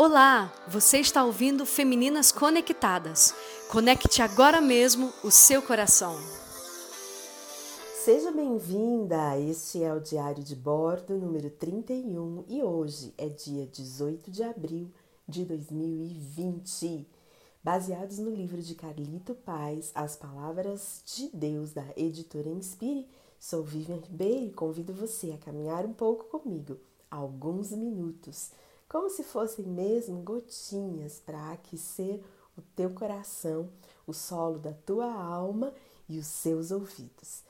Olá, você está ouvindo Femininas Conectadas. Conecte agora mesmo o seu coração. Seja bem-vinda! Este é o Diário de Bordo número 31 e hoje é dia 18 de abril de 2020. Baseados no livro de Carlito Paz, As Palavras de Deus, da editora Inspire, sou Vivian Ribeiro e convido você a caminhar um pouco comigo, alguns minutos como se fossem mesmo gotinhas para aquecer o teu coração, o solo da tua alma e os seus ouvidos.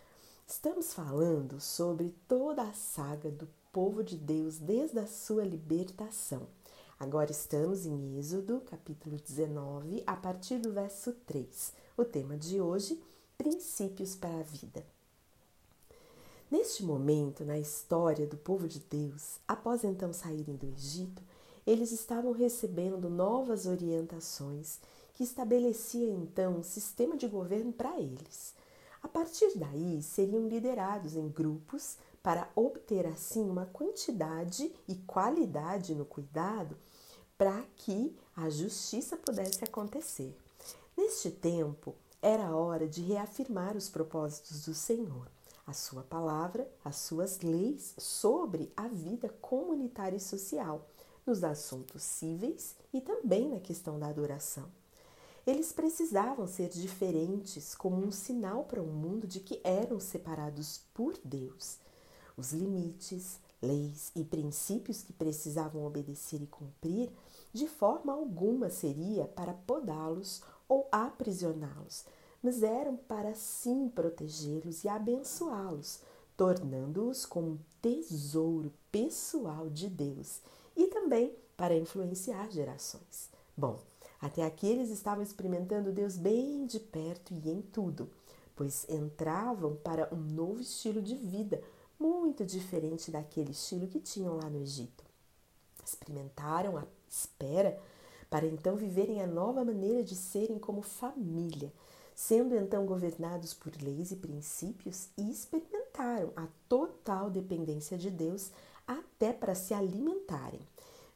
Estamos falando sobre toda a saga do povo de Deus desde a sua libertação. Agora estamos em Êxodo, capítulo 19, a partir do verso 3. O tema de hoje: princípios para a vida. Neste momento, na história do povo de Deus, após então saírem do Egito, eles estavam recebendo novas orientações que estabelecia então um sistema de governo para eles. A partir daí, seriam liderados em grupos para obter assim uma quantidade e qualidade no cuidado para que a justiça pudesse acontecer. Neste tempo, era hora de reafirmar os propósitos do Senhor, a sua palavra, as suas leis sobre a vida comunitária e social nos assuntos cíveis e também na questão da adoração. Eles precisavam ser diferentes como um sinal para o mundo de que eram separados por Deus. Os limites, leis e princípios que precisavam obedecer e cumprir, de forma alguma seria para podá-los ou aprisioná-los, mas eram para sim protegê-los e abençoá-los, tornando-os como um tesouro pessoal de Deus e também para influenciar gerações. Bom, até aqui eles estavam experimentando Deus bem de perto e em tudo, pois entravam para um novo estilo de vida, muito diferente daquele estilo que tinham lá no Egito. Experimentaram a espera para então viverem a nova maneira de serem como família, sendo então governados por leis e princípios e experimentaram a total dependência de Deus até para se alimentarem.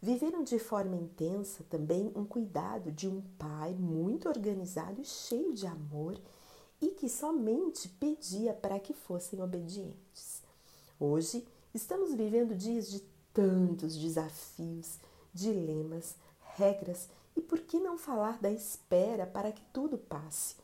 Viveram de forma intensa também um cuidado de um pai muito organizado e cheio de amor e que somente pedia para que fossem obedientes. Hoje estamos vivendo dias de tantos desafios, dilemas, regras e por que não falar da espera para que tudo passe?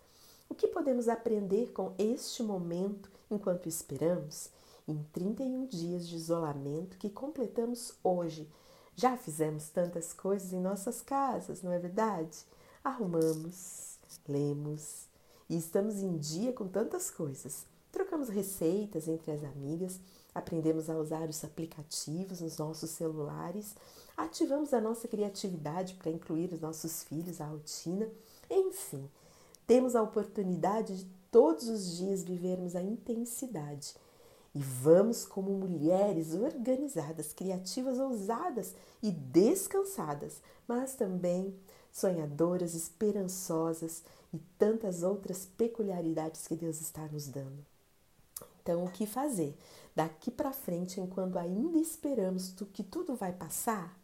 O que podemos aprender com este momento enquanto esperamos? em 31 dias de isolamento que completamos hoje. Já fizemos tantas coisas em nossas casas, não é verdade? Arrumamos, lemos e estamos em dia com tantas coisas. Trocamos receitas entre as amigas, aprendemos a usar os aplicativos nos nossos celulares, ativamos a nossa criatividade para incluir os nossos filhos à rotina, enfim, temos a oportunidade de todos os dias vivermos a intensidade e vamos, como mulheres organizadas, criativas, ousadas e descansadas, mas também sonhadoras, esperançosas e tantas outras peculiaridades que Deus está nos dando. Então, o que fazer? Daqui para frente, enquanto ainda esperamos que tudo vai passar,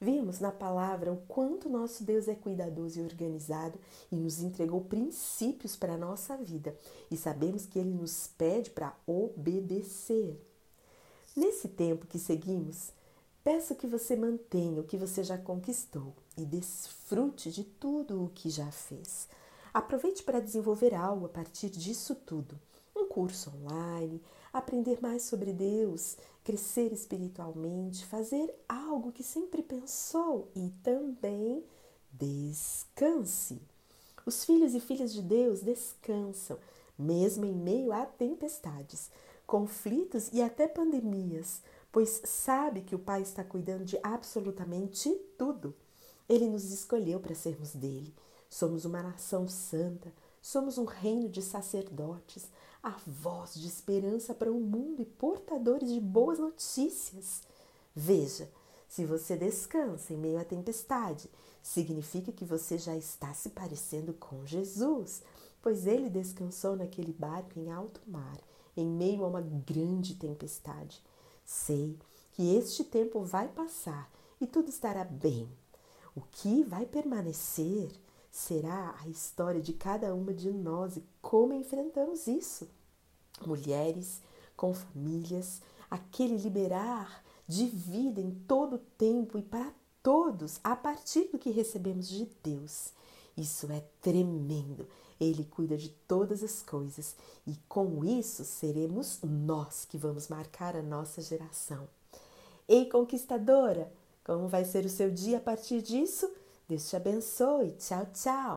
Vimos na palavra o quanto nosso Deus é cuidadoso e organizado e nos entregou princípios para a nossa vida e sabemos que Ele nos pede para obedecer. Nesse tempo que seguimos, peço que você mantenha o que você já conquistou e desfrute de tudo o que já fez. Aproveite para desenvolver algo a partir disso tudo. Um curso online, aprender mais sobre Deus, crescer espiritualmente, fazer algo que sempre pensou e também descanse. Os filhos e filhas de Deus descansam, mesmo em meio a tempestades, conflitos e até pandemias, pois sabe que o Pai está cuidando de absolutamente tudo. Ele nos escolheu para sermos dele. Somos uma nação santa, somos um reino de sacerdotes, a voz de esperança para o mundo e portadores de boas notícias. Veja, se você descansa em meio à tempestade, significa que você já está se parecendo com Jesus, pois ele descansou naquele barco em alto mar, em meio a uma grande tempestade. Sei que este tempo vai passar e tudo estará bem. O que vai permanecer será a história de cada uma de nós e como enfrentamos isso. Mulheres com famílias, aquele liberar de vida em todo o tempo e para todos a partir do que recebemos de Deus. Isso é tremendo. Ele cuida de todas as coisas e com isso seremos nós que vamos marcar a nossa geração. Ei, conquistadora, como vai ser o seu dia a partir disso? Deus te abençoe. Tchau, tchau.